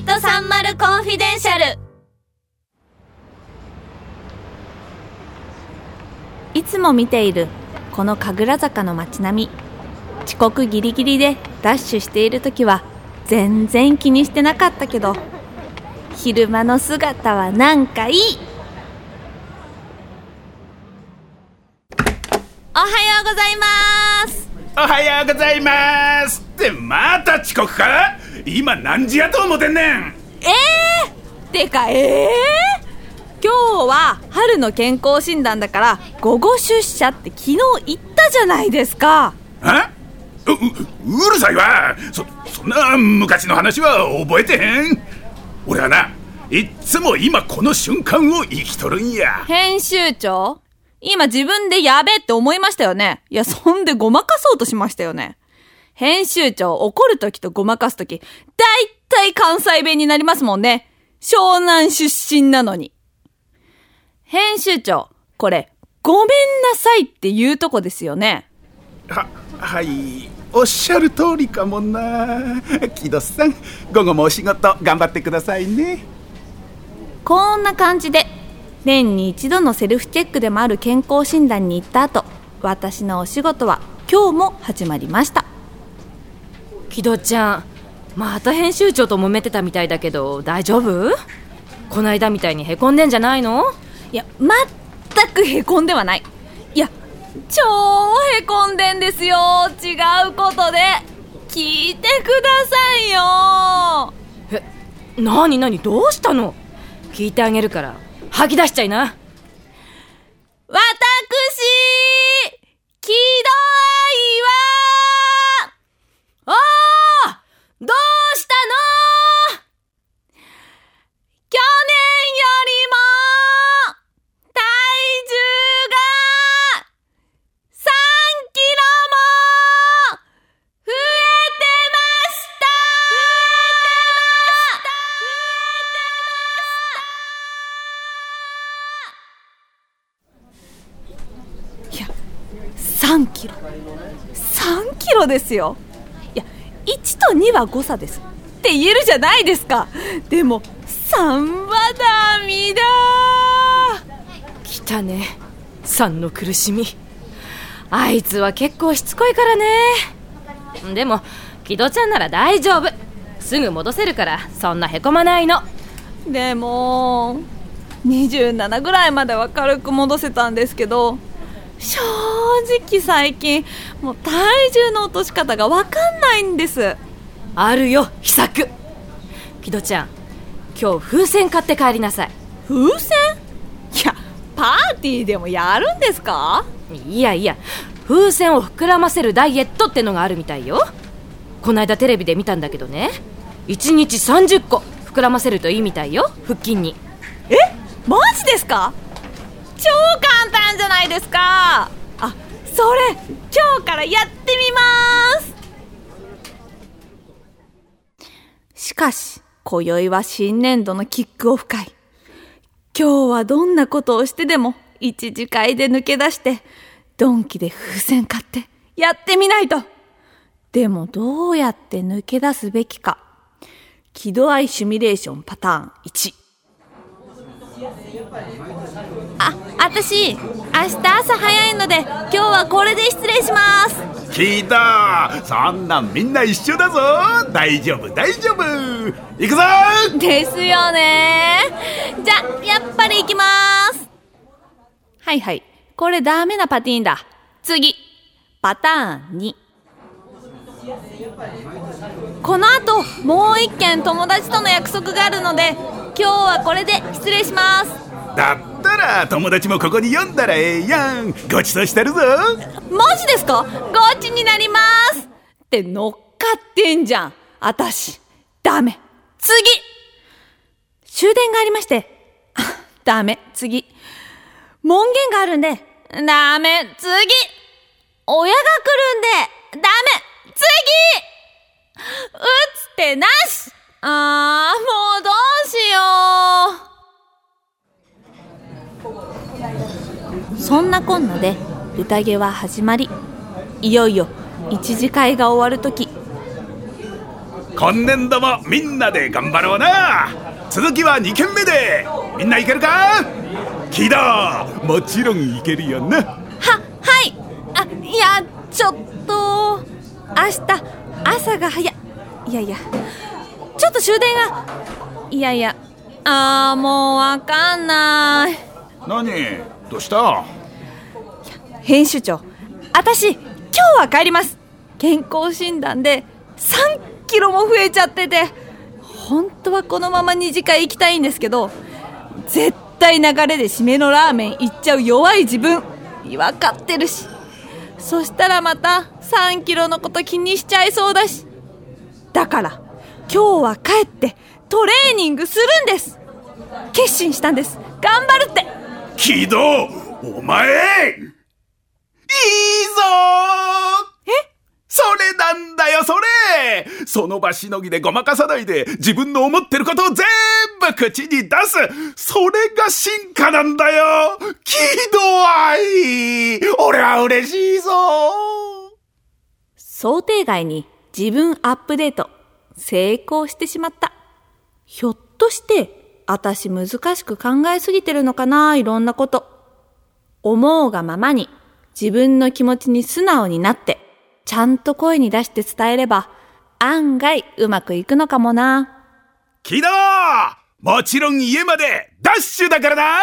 ート30コンフィデンシャル。いつも見ているこの神楽坂の街並み。遅刻ギリギリでダッシュしている時は全然気にしてなかったけど昼間の姿はなんかいい。おはようございます。おはようございます。ってまた遅刻か？今何時やと思ってんねん！えー、てかえー、今日は春の健康診断だから午後出社って昨日言ったじゃないですか。あうううるさいわ！そそんな昔の話は覚えてへん？俺はないっつも今この瞬間を生きとるんや。編集長今自分でやべって思いましたよね。いや、そんでごまかそうとしましたよね。編集長怒るときとごまかすとき、だいたい関西弁になりますもんね。湘南出身なのに。編集長、これ、ごめんなさいって言うとこですよね。は、はい。おっしゃる通りかもな。木戸さん、午後もお仕事頑張ってくださいね。こんな感じで、年に一度のセルフチェックでもある健康診断に行った後、私のお仕事は今日も始まりました。木戸ちゃん、また編集長と揉めてたみたいだけど、大丈夫？こないだみたいにへこんでんじゃないの？いや、全くへこんではない。いや、超へこんでんですよ。違うことで。聞いてくださいよ。え、なになに？どうしたの？聞いてあげるから吐き出しちゃいな3キロですよ。いや1と2は誤差です。って言えるじゃないですか。でも3はダメだ。来たね。3の苦しみ。あいつは結構しつこいからね。でも木戸ちゃんなら大丈夫。すぐ戻せるからそんなへこまないの。でも27ぐらいまでは軽く戻せたんですけど正直最近もう体重の落とし方が分かんないんです。あるよ秘策。木戸ちゃん今日風船買って帰りなさい。風船？いやパーティーでもやるんですか？いやいや風船を膨らませるダイエットってのがあるみたいよ。こないだテレビで見たんだけどね。1日30個膨らませるといいみたいよ腹筋に。え？マジですか？超簡単じゃないですか。あそれ今日からやってみます。しかし今宵は新年度のキックオフ会。今日はどんなことをしてでも一次会で抜け出してドンキで風船買ってやってみないと。でもどうやって抜け出すべきか。喜怒哀シミュレーションパターン1あ、私、明日朝早いので、今日はこれで失礼します。聞いたそんなんみんな一緒だぞ大丈夫大丈夫行くぞですよねじゃ、やっぱり行きます。はいはい。これダメなパティーンだ。次。パターン2。この後、もう一件友達との約束があるので、今日はこれで失礼します。だったら友達もここに呼んだらええやんごちそうしてるぞマジですか？ゴチになりますって乗っかってんじゃん。あたし、ダメ。次終電がありまして、ダメ。次。門限があるんで、ダメ。次親が来るんで、ダメ。次打つってなしあー、もうどうしよう。そんなこんなで宴は始まりいよいよ一次会が終わる時。今年度もみんなで頑張ろうな。続きは2軒目で。みんないけるか？キドもちろんいけるよな。ははい。あいやちょっと明日朝が早い。いやいやちょっと終電が。いやいやあーもうわかんない何？どうした？編集長私今日は帰ります。健康診断で3キロも増えちゃってて本当はこのまま2次会行きたいんですけど絶対流れで締めのラーメン行っちゃう弱い自分分かってるし。そしたらまた3キロのこと気にしちゃいそうだし。だから今日は帰ってトレーニングするんです。決心したんです。頑張るって。キドお前いいぞ！え？それなんだよそれ！その場しのぎでごまかさないで自分の思ってることを全部口に出す。それが進化なんだよ！キド愛！俺は嬉しいぞ！想定外に自分アップデート成功してしまった。ひょっとして私難しく考えすぎてるのかないろんなこと。思うがままに自分の気持ちに素直になってちゃんと声に出して伝えれば案外うまくいくのかもな。木戸もちろん家までダッシュだからな